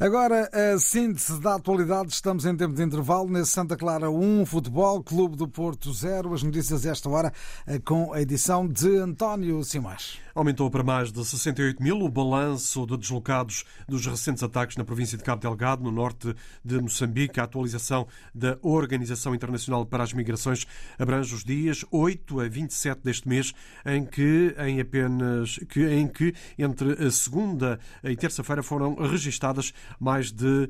Agora, a síntese da atualidade. Estamos em tempo de intervalo. Nesse Santa Clara 1, Futebol, Clube do Porto 0. As notícias esta hora eh, com a edição de António Simões. Aumentou para mais de 68 mil o balanço de deslocados dos recentes ataques na província de Cabo Delgado, no norte de Moçambique. A atualização da Organização Internacional para as Migrações abrange os dias 8 a 27 deste mês, em que, em apenas, que, em que entre a segunda e terça-feira foram registadas mais de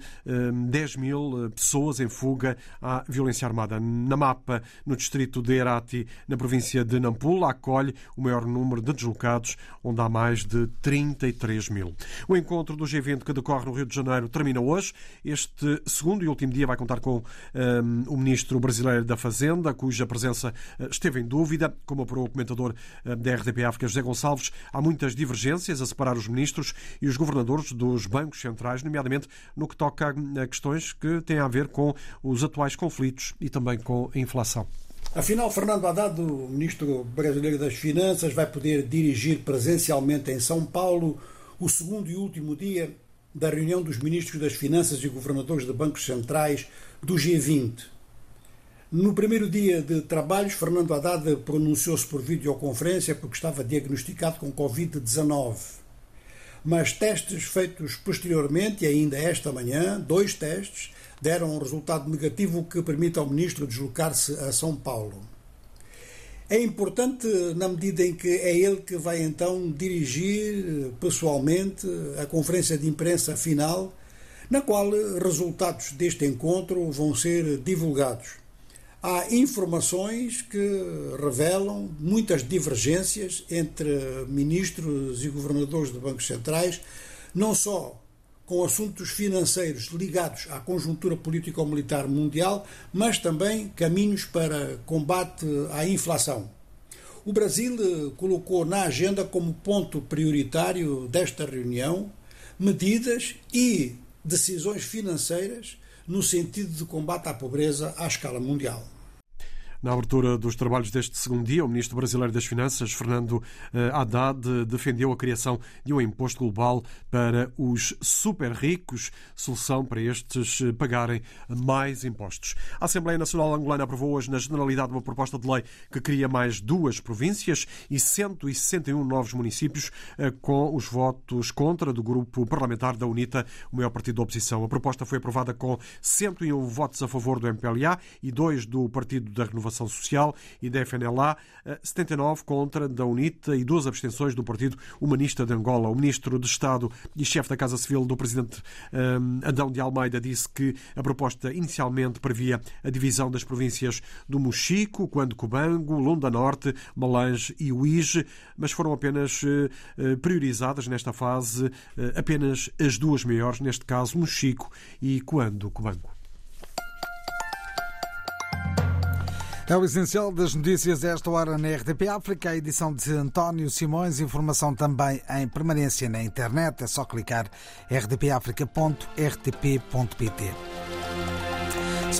10 eh, mil eh, pessoas em fuga à violência armada. Na mapa, no distrito de Herati, na província de Nampula, acolhe o maior número de deslocados, onde há mais de 33 mil. O encontro do G20 que decorre no Rio de Janeiro termina hoje. Este segundo e último dia vai contar com um, eh, o ministro brasileiro da Fazenda, cuja presença esteve em dúvida, como apurou o comentador da RDP África, José Gonçalves. Há muitas divergências a separar os ministros e os governadores dos bancos centrais, nomeadamente nomeadamente no que toca a questões que têm a ver com os atuais conflitos e também com a inflação. Afinal, Fernando Haddad, o ministro brasileiro das Finanças, vai poder dirigir presencialmente em São Paulo o segundo e último dia da reunião dos ministros das Finanças e governadores de bancos centrais do G20. No primeiro dia de trabalhos, Fernando Haddad pronunciou-se por videoconferência porque estava diagnosticado com Covid-19 mas testes feitos posteriormente, e ainda esta manhã, dois testes, deram um resultado negativo que permite ao ministro deslocar-se a São Paulo. É importante na medida em que é ele que vai então dirigir pessoalmente a conferência de imprensa final, na qual resultados deste encontro vão ser divulgados há informações que revelam muitas divergências entre ministros e governadores de bancos centrais, não só com assuntos financeiros ligados à conjuntura político-militar mundial, mas também caminhos para combate à inflação. O Brasil colocou na agenda como ponto prioritário desta reunião medidas e decisões financeiras no sentido de combate à pobreza à escala mundial. Na abertura dos trabalhos deste segundo dia, o ministro brasileiro das Finanças, Fernando eh, Haddad, defendeu a criação de um imposto global para os super ricos, solução para estes eh, pagarem mais impostos. A Assembleia Nacional Angolana aprovou hoje, na generalidade, uma proposta de lei que cria mais duas províncias e 161 novos municípios, eh, com os votos contra do grupo parlamentar da UNITA, o maior partido da oposição. A proposta foi aprovada com 101 votos a favor do MPLA e dois do Partido da Renovação Inovação Social e da FNLA, 79 contra da UNITA e duas abstenções do Partido Humanista de Angola. O ministro de Estado e chefe da Casa Civil do presidente um, Adão de Almeida disse que a proposta inicialmente previa a divisão das províncias do Mochico, Quando Cubango, Lunda Norte, Malange e Uige, mas foram apenas uh, priorizadas nesta fase apenas as duas maiores, neste caso Mochico e Quando Cubango. É o essencial das notícias esta hora na RDP África, a edição de António Simões, informação também em permanência na internet, é só clicar rdpafrica.rtp.pt.